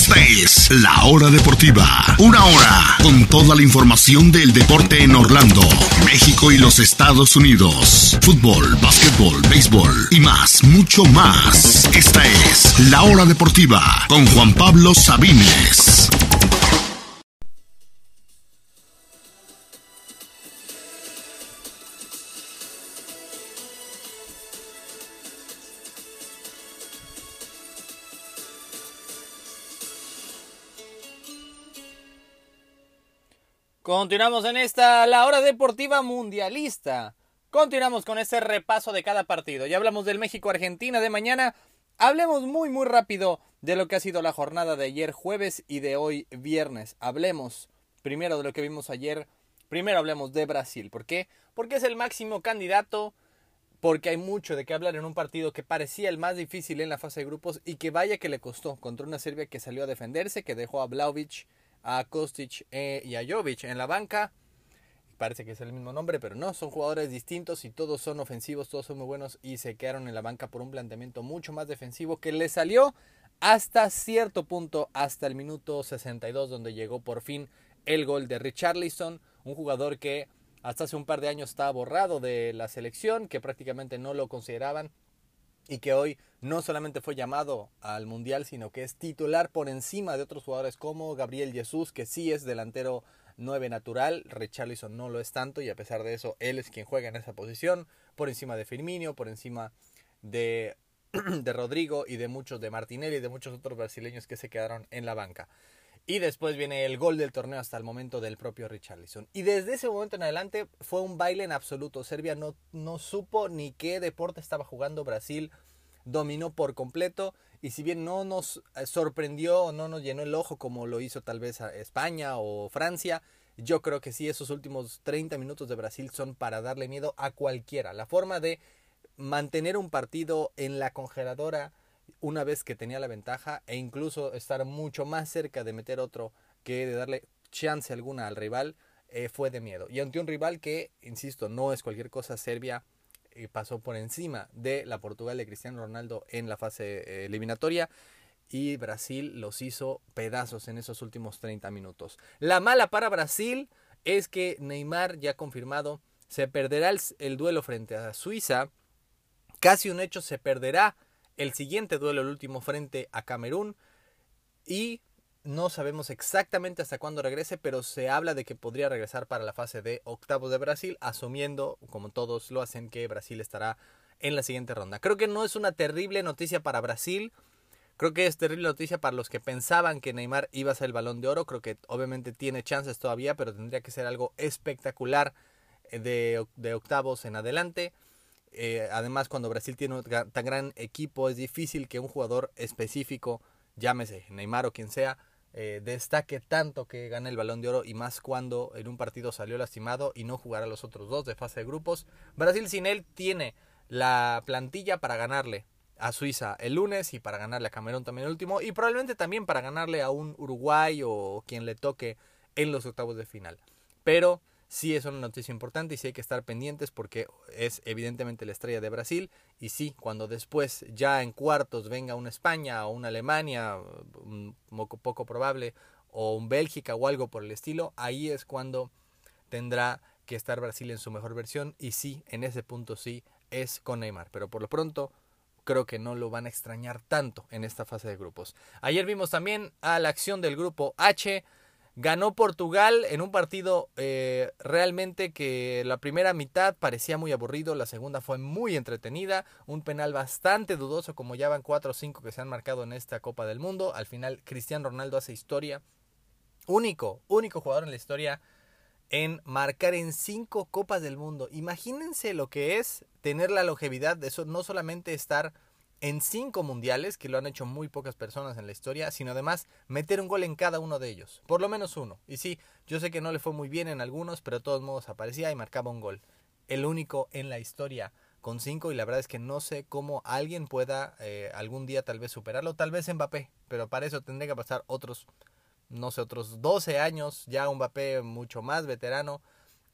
Esta es La Hora Deportiva. Una hora con toda la información del deporte en Orlando, México y los Estados Unidos. Fútbol, básquetbol, béisbol y más, mucho más. Esta es La Hora Deportiva con Juan Pablo Sabines. Continuamos en esta, la hora deportiva mundialista. Continuamos con este repaso de cada partido. Ya hablamos del México-Argentina de mañana. Hablemos muy muy rápido de lo que ha sido la jornada de ayer jueves y de hoy viernes. Hablemos primero de lo que vimos ayer. Primero hablemos de Brasil. ¿Por qué? Porque es el máximo candidato. Porque hay mucho de qué hablar en un partido que parecía el más difícil en la fase de grupos y que vaya que le costó contra una Serbia que salió a defenderse, que dejó a Vlaovic a Kostic eh, y a Jovic en la banca. Parece que es el mismo nombre, pero no, son jugadores distintos y todos son ofensivos, todos son muy buenos y se quedaron en la banca por un planteamiento mucho más defensivo que le salió hasta cierto punto, hasta el minuto 62, donde llegó por fin el gol de Richarlison, un jugador que hasta hace un par de años estaba borrado de la selección, que prácticamente no lo consideraban y que hoy no solamente fue llamado al Mundial, sino que es titular por encima de otros jugadores como Gabriel Jesús, que sí es delantero 9 natural, Richarlison no lo es tanto y a pesar de eso él es quien juega en esa posición, por encima de Firmino, por encima de, de Rodrigo y de muchos de Martinelli y de muchos otros brasileños que se quedaron en la banca. Y después viene el gol del torneo hasta el momento del propio Richarlison. Y desde ese momento en adelante fue un baile en absoluto. Serbia no, no supo ni qué deporte estaba jugando Brasil. Dominó por completo. Y si bien no nos eh, sorprendió o no nos llenó el ojo como lo hizo tal vez España o Francia, yo creo que sí, esos últimos 30 minutos de Brasil son para darle miedo a cualquiera. La forma de mantener un partido en la congeladora una vez que tenía la ventaja e incluso estar mucho más cerca de meter otro que de darle chance alguna al rival eh, fue de miedo. Y ante un rival que, insisto, no es cualquier cosa, Serbia eh, pasó por encima de la Portugal de Cristiano Ronaldo en la fase eh, eliminatoria y Brasil los hizo pedazos en esos últimos 30 minutos. La mala para Brasil es que Neymar ya confirmado se perderá el duelo frente a Suiza. Casi un hecho se perderá el siguiente duelo, el último frente a Camerún. Y no sabemos exactamente hasta cuándo regrese, pero se habla de que podría regresar para la fase de octavos de Brasil, asumiendo, como todos lo hacen, que Brasil estará en la siguiente ronda. Creo que no es una terrible noticia para Brasil. Creo que es terrible noticia para los que pensaban que Neymar iba a ser el balón de oro. Creo que obviamente tiene chances todavía, pero tendría que ser algo espectacular eh, de, de octavos en adelante. Eh, además, cuando Brasil tiene un tan gran equipo, es difícil que un jugador específico, llámese Neymar o quien sea, eh, destaque tanto que gane el balón de oro y más cuando en un partido salió lastimado y no jugará los otros dos de fase de grupos. Brasil sin él tiene la plantilla para ganarle a Suiza el lunes y para ganarle a Camerún también el último y probablemente también para ganarle a un Uruguay o quien le toque en los octavos de final. Pero sí es una noticia importante y sí hay que estar pendientes porque es evidentemente la estrella de Brasil y sí, cuando después ya en cuartos venga una España o una Alemania, un poco probable, o un Bélgica o algo por el estilo, ahí es cuando tendrá que estar Brasil en su mejor versión y sí, en ese punto sí es con Neymar, pero por lo pronto creo que no lo van a extrañar tanto en esta fase de grupos. Ayer vimos también a la acción del grupo H, Ganó Portugal en un partido eh, realmente que la primera mitad parecía muy aburrido, la segunda fue muy entretenida, un penal bastante dudoso como ya van 4 o 5 que se han marcado en esta Copa del Mundo. Al final Cristiano Ronaldo hace historia, único, único jugador en la historia en marcar en 5 Copas del Mundo. Imagínense lo que es tener la longevidad de eso, no solamente estar en cinco mundiales, que lo han hecho muy pocas personas en la historia, sino además meter un gol en cada uno de ellos, por lo menos uno. Y sí, yo sé que no le fue muy bien en algunos, pero de todos modos aparecía y marcaba un gol. El único en la historia con cinco y la verdad es que no sé cómo alguien pueda eh, algún día tal vez superarlo, tal vez Mbappé, pero para eso tendría que pasar otros, no sé, otros 12 años, ya un Mbappé mucho más veterano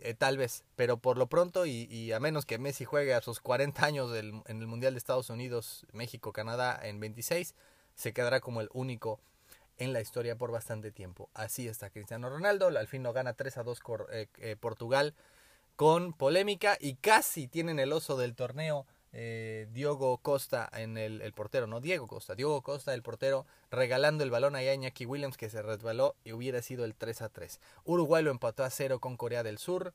eh, tal vez, pero por lo pronto y, a menos que Messi juegue a sus 40 años en el Mundial de Estados Unidos, México, Canadá en 26, se quedará como el único en la historia por bastante tiempo. Así está Cristiano Ronaldo, al fin lo gana 3 a 2 eh, eh, Portugal con polémica y casi tienen el oso del torneo eh, Diogo Costa en el, portero, no Diego Costa, Diego Costa el portero regalando el balón a Iñaki Williams que se resbaló y hubiera sido el 3 a 3. Uruguay lo empató a 0 con Corea del Sur.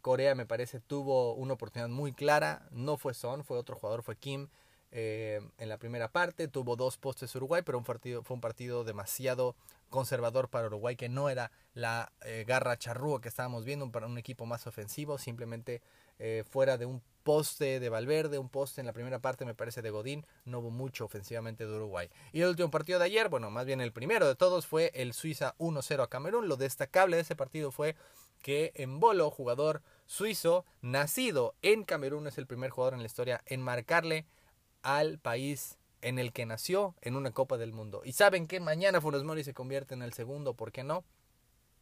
Corea me parece tuvo una oportunidad muy clara, no fue Son, fue otro jugador, fue Kim eh, en la primera parte. Tuvo dos postes Uruguay, pero un partido, fue un partido demasiado conservador para Uruguay, que no era la eh, garra charrúa que estábamos viendo para un equipo más ofensivo, simplemente eh, fuera de un poste de Valverde, un poste en la primera parte me parece de Godín, no hubo mucho ofensivamente de Uruguay. Y el último partido de ayer, bueno, más bien el primero de todos fue el Suiza 1-0 a Camerún. Lo destacable de ese partido fue que en Bolo, jugador suizo, nacido en Camerún, es el primer jugador en la historia en marcarle al país en el que nació en una Copa del Mundo. Y saben que mañana Funes Mori se convierte en el segundo, ¿por qué no?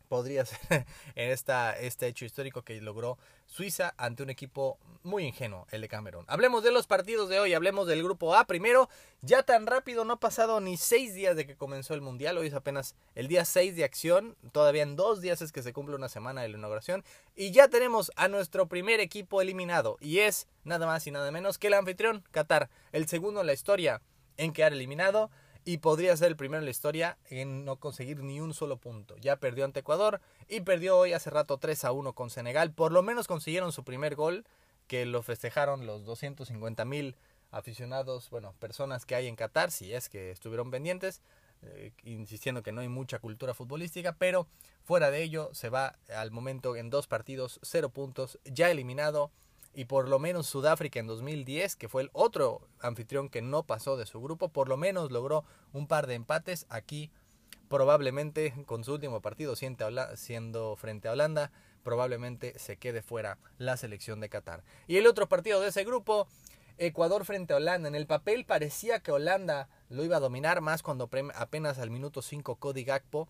Podría ser en esta, este hecho histórico que logró Suiza ante un equipo muy ingenuo, el de Camerún. Hablemos de los partidos de hoy, hablemos del grupo A primero. Ya tan rápido, no ha pasado ni seis días de que comenzó el Mundial, hoy es apenas el día 6 de acción, todavía en dos días es que se cumple una semana de la inauguración. Y ya tenemos a nuestro primer equipo eliminado, y es nada más y nada menos que el anfitrión, Qatar, el segundo en la historia en quedar eliminado y podría ser el primero en la historia en no conseguir ni un solo punto. Ya perdió ante Ecuador y perdió hoy hace rato 3 a 1 con Senegal. Por lo menos consiguieron su primer gol, que lo festejaron los 250 mil aficionados, bueno, personas que hay en Qatar, si es que estuvieron pendientes, eh, insistiendo que no hay mucha cultura futbolística, pero fuera de ello se va al momento en dos partidos, cero puntos, ya eliminado y por lo menos Sudáfrica en 2010, que fue el otro anfitrión que no pasó de su grupo, por lo menos logró un par de empates. Aquí probablemente con su último partido siendo frente a Holanda, probablemente se quede fuera la selección de Qatar. Y el otro partido de ese grupo, Ecuador frente a Holanda. En el papel parecía que Holanda lo iba a dominar más cuando apenas al minuto 5 Cody Gakpo,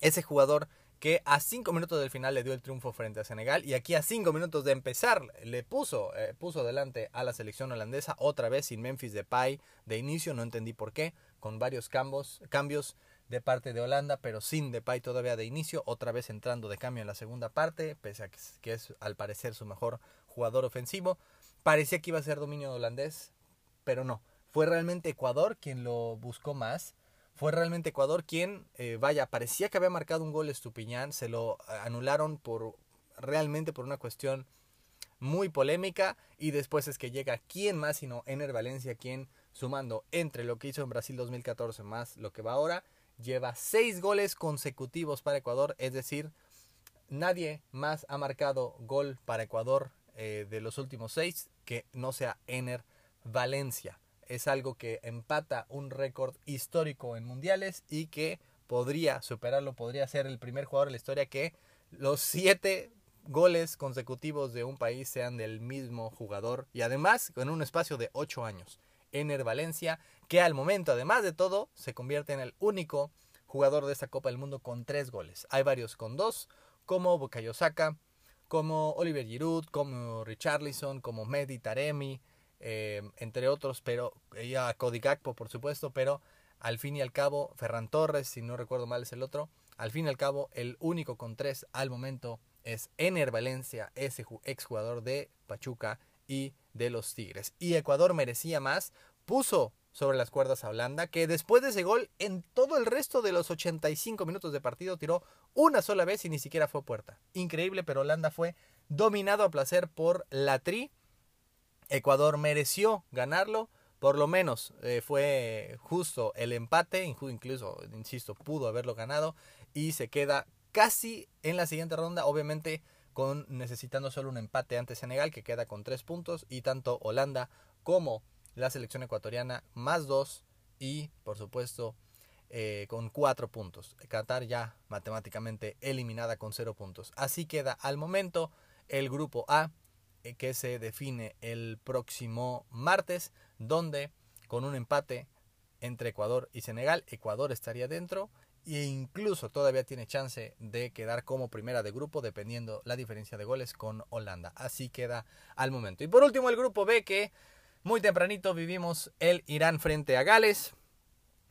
ese jugador que a 5 minutos del final le dio el triunfo frente a Senegal y aquí a 5 minutos de empezar le puso, eh, puso adelante a la selección holandesa otra vez sin Memphis Depay de inicio, no entendí por qué, con varios cambios, cambios de parte de Holanda, pero sin Depay todavía de inicio, otra vez entrando de cambio en la segunda parte, pese a que es al parecer su mejor jugador ofensivo. Parecía que iba a ser dominio holandés, pero no. Fue realmente Ecuador quien lo buscó más fue realmente Ecuador quien, eh, vaya, parecía que había marcado un gol Estupiñán, se lo eh, anularon por realmente por una cuestión muy polémica y después es que llega quién más sino Ener Valencia quien sumando entre lo que hizo en Brasil 2014 más lo que va ahora lleva seis goles consecutivos para Ecuador es decir nadie más ha marcado gol para Ecuador eh, de los últimos seis que no sea Ener Valencia es algo que empata un récord histórico en mundiales y que podría superarlo, podría ser el primer jugador en la historia que los siete goles consecutivos de un país sean del mismo jugador y además en un espacio de ocho años. Ener Valencia, que al momento, además de todo, se convierte en el único jugador de esta Copa del Mundo con tres goles. Hay varios con dos, como Bukayo Saka, como Oliver Giroud, como Richarlison, como Mehdi Taremi, eh, entre otros, pero ella Gakpo, por supuesto, pero al fin y al cabo, Ferran Torres, si no recuerdo mal es el otro, al fin y al cabo, el único con tres al momento es Ener Valencia, ese exjugador de Pachuca y de los Tigres. Y Ecuador merecía más, puso sobre las cuerdas a Holanda, que después de ese gol, en todo el resto de los 85 minutos de partido, tiró una sola vez y ni siquiera fue puerta. Increíble, pero Holanda fue dominado a placer por la Tri Ecuador mereció ganarlo, por lo menos eh, fue justo el empate, incluso, insisto, pudo haberlo ganado y se queda casi en la siguiente ronda, obviamente con necesitando solo un empate ante Senegal que queda con tres puntos y tanto Holanda como la selección ecuatoriana más dos y por supuesto eh, con cuatro puntos. Qatar ya matemáticamente eliminada con cero puntos. Así queda al momento el grupo A que se define el próximo martes, donde con un empate entre Ecuador y Senegal, Ecuador estaría dentro e incluso todavía tiene chance de quedar como primera de grupo dependiendo la diferencia de goles con Holanda. Así queda al momento. Y por último el grupo B que muy tempranito vivimos el Irán frente a Gales.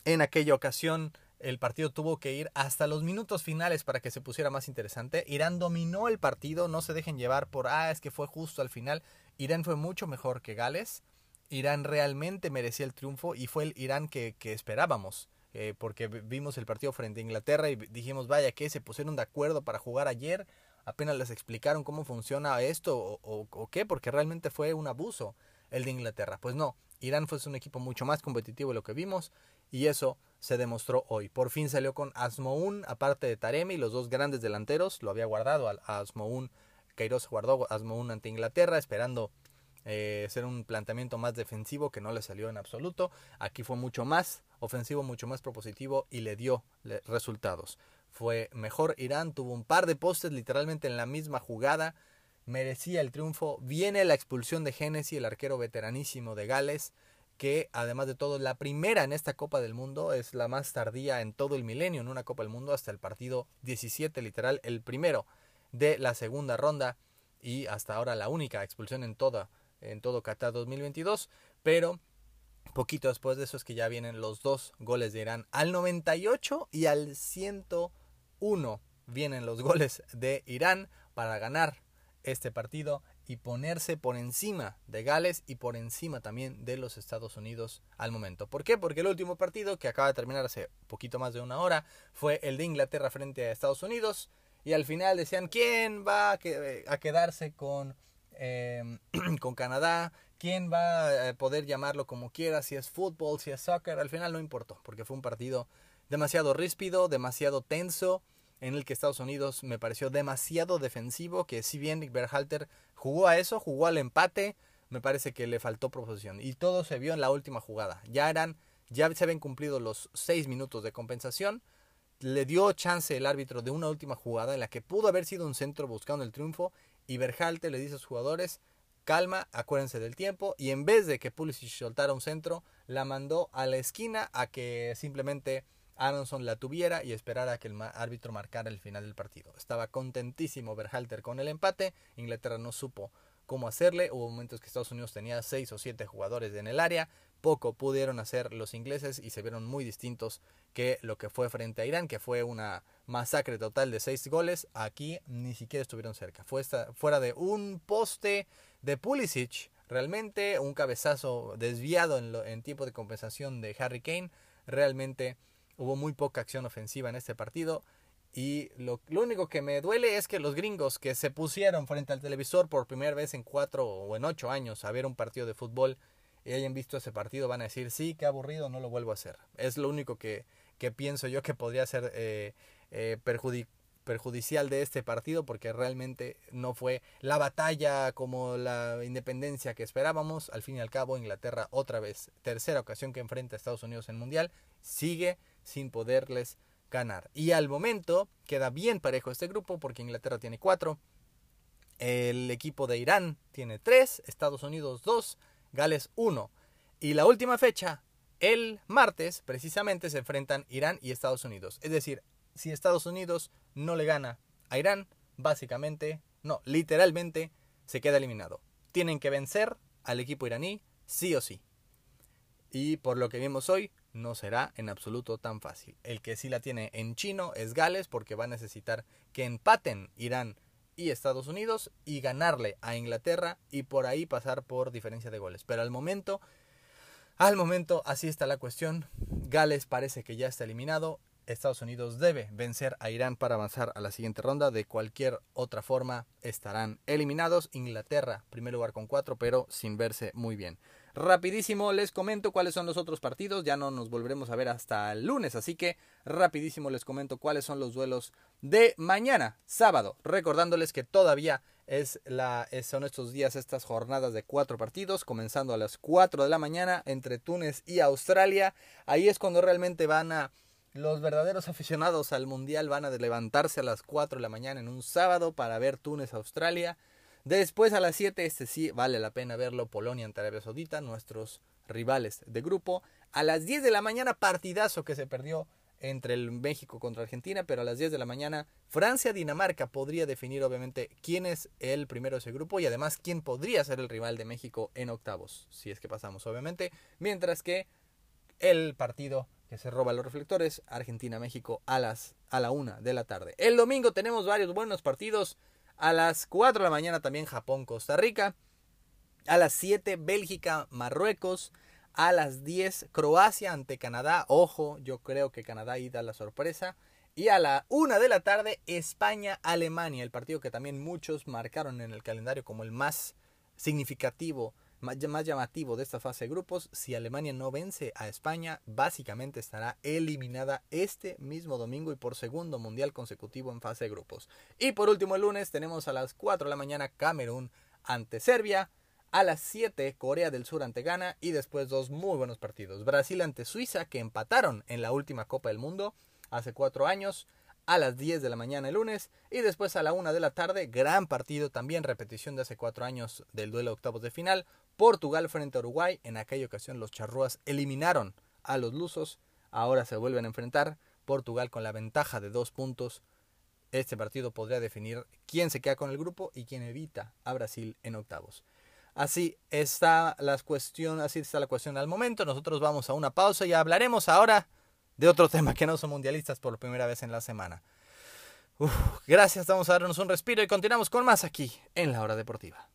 En aquella ocasión el partido tuvo que ir hasta los minutos finales para que se pusiera más interesante. Irán dominó el partido, no se dejen llevar por, ah, es que fue justo al final. Irán fue mucho mejor que Gales. Irán realmente merecía el triunfo y fue el Irán que, esperábamos. Eh, porque vimos el partido frente a Inglaterra y dijimos, vaya que se pusieron de acuerdo para jugar ayer. Apenas les explicaron cómo funciona esto o, o qué, porque realmente fue un abuso el de Inglaterra. Pues no, Irán fue un equipo mucho más competitivo de lo que vimos y eso se demostró hoy. Por fin salió con Asmoun, aparte de Taremi, los dos grandes delanteros, lo había guardado a Asmoun, Queiroz guardó Asmoun ante Inglaterra, esperando eh, ser un planteamiento más defensivo que no le salió en absoluto. Aquí fue mucho más ofensivo, mucho más propositivo y le dio resultados. Fue mejor Irán, tuvo un par de postes literalmente en la misma jugada, merecía el triunfo. Viene la expulsión de Genesis, el arquero veteranísimo de Gales, que además de todo la primera en esta Copa del Mundo es la más tardía en todo el milenio en una Copa del Mundo hasta el partido 17 literal el primero de la segunda ronda y hasta ahora la única expulsión en toda en todo Qatar 2022 pero poquito después de eso es que ya vienen los dos goles de Irán al 98 y al 101 vienen los goles de Irán para ganar este partido y ponerse por encima de Gales y por encima también de los Estados Unidos al momento. ¿Por qué? Porque el último partido, que acaba de terminar hace poquito más de una hora, fue el de Inglaterra frente a Estados Unidos. Y al final decían, ¿quién va a, quedarse con, em, con Canadá? ¿Quién va a poder llamarlo como quiera? Si es fútbol, si es soccer. Al final no importó, porque fue un partido demasiado ríspido, demasiado tenso en el que Estados Unidos me pareció demasiado defensivo, que si bien Berhalter jugó a eso, jugó al empate, me parece que le faltó proposición. Y todo se vio en la última jugada. Ya eran, ya se habían cumplido los seis minutos de compensación. Le dio chance el árbitro de una última jugada en la que pudo haber sido un centro buscando el triunfo. Y Berhalter le dice a sus jugadores, calma, acuérdense del tiempo. Y en vez de que Pulisic soltara un centro, la mandó a la esquina a que simplemente Aronson la tuviera y esperara que el árbitro marcara el final del partido. Estaba contentísimo Berhalter con el empate, Inglaterra no supo cómo hacerle, hubo momentos que Estados Unidos tenía seis o siete jugadores en el área, poco pudieron hacer los ingleses y se vieron muy distintos que lo que fue frente a Irán, que fue una masacre total de seis goles, aquí ni siquiera estuvieron cerca, fue fuera de un poste de Pulisic, realmente un cabezazo desviado en, en tiempo de compensación de Harry Kane, realmente Hubo muy poca acción ofensiva en este partido. Y lo, único que me duele es que los gringos que se pusieron frente al televisor por primera vez en cuatro o en ocho años a ver un partido de fútbol y hayan visto ese partido van a decir, sí, qué aburrido, no lo vuelvo a hacer. Es lo único que, que pienso yo que podría ser eh, eh, perjudicial de este partido porque realmente no fue la batalla como la independencia que esperábamos. Al fin y al cabo, Inglaterra otra vez, tercera ocasión que enfrenta a Estados Unidos en Mundial, sigue sin poderles ganar. Y al momento queda bien parejo este grupo porque Inglaterra tiene cuatro, el equipo de Irán tiene tres, Estados Unidos dos, Gales uno. Y la última fecha, el martes, precisamente se enfrentan Irán y Estados Unidos. Es decir, si Estados Unidos no le gana a Irán, básicamente, no, literalmente, se queda eliminado. Tienen que vencer al equipo iraní, sí o sí. Y por lo que vimos hoy, no será en absoluto tan fácil. El que sí la tiene en chino es Gales porque va a necesitar que empaten Irán y Estados Unidos y ganarle a Inglaterra y por ahí pasar por diferencia de goles. Pero al momento, al momento así está la cuestión. Gales parece que ya está eliminado. Estados Unidos debe vencer a Irán para avanzar a la siguiente ronda. De cualquier otra forma estarán eliminados. Inglaterra, primer lugar con cuatro, pero sin verse muy bien. Rapidísimo les comento cuáles son los otros partidos, ya no nos volveremos a ver hasta el lunes, así que rapidísimo les comento cuáles son los duelos de mañana, sábado, recordándoles que todavía es la, son estos días, estas jornadas de cuatro partidos, comenzando a las 4 de la mañana entre Túnez y Australia, ahí es cuando realmente van a... Los verdaderos aficionados al Mundial van a levantarse a las 4 de la mañana en un sábado para ver Túnez-Australia. Después a las 7, este sí vale la pena verlo, Polonia ante Arabia Saudita, nuestros rivales de grupo. A las 10 de la mañana, partidazo que se perdió entre el México contra Argentina, pero a las 10 de la mañana Francia-Dinamarca podría definir obviamente quién es el primero de ese grupo y además quién podría ser el rival de México en octavos, si es que pasamos obviamente, mientras que el partido que se roba los reflectores, Argentina-México a las a la una de la tarde. El domingo tenemos varios buenos partidos. A las 4 de la mañana también Japón-Costa Rica. A las 7 Bélgica-Marruecos. A las 10 Croacia ante Canadá. Ojo, yo creo que Canadá ahí da la sorpresa. Y a la 1 de la tarde España-Alemania. El partido que también muchos marcaron en el calendario como el más significativo más llamativo de esta fase de grupos, si Alemania no vence a España, básicamente estará eliminada este mismo domingo y por segundo mundial consecutivo en fase de grupos. Y por último, el lunes tenemos a las 4 de la mañana Camerún ante Serbia, a las 7 Corea del Sur ante Ghana y después dos muy buenos partidos. Brasil ante Suiza que empataron en la última Copa del Mundo hace cuatro años a las 10 de la mañana el lunes y después a la 1 de la tarde, gran partido también, repetición de hace cuatro años del duelo de octavos de final, Portugal frente a Uruguay, en aquella ocasión los charrúas eliminaron a los lusos, ahora se vuelven a enfrentar, Portugal con la ventaja de dos puntos, este partido podría definir quién se queda con el grupo y quién evita a Brasil en octavos. Así está la cuestión, así está la cuestión al momento. Nosotros vamos a una pausa y hablaremos ahora de otro tema que no son mundialistas por primera vez en la semana. gracias, vamos a darnos un respiro y continuamos con más aquí en la hora deportiva.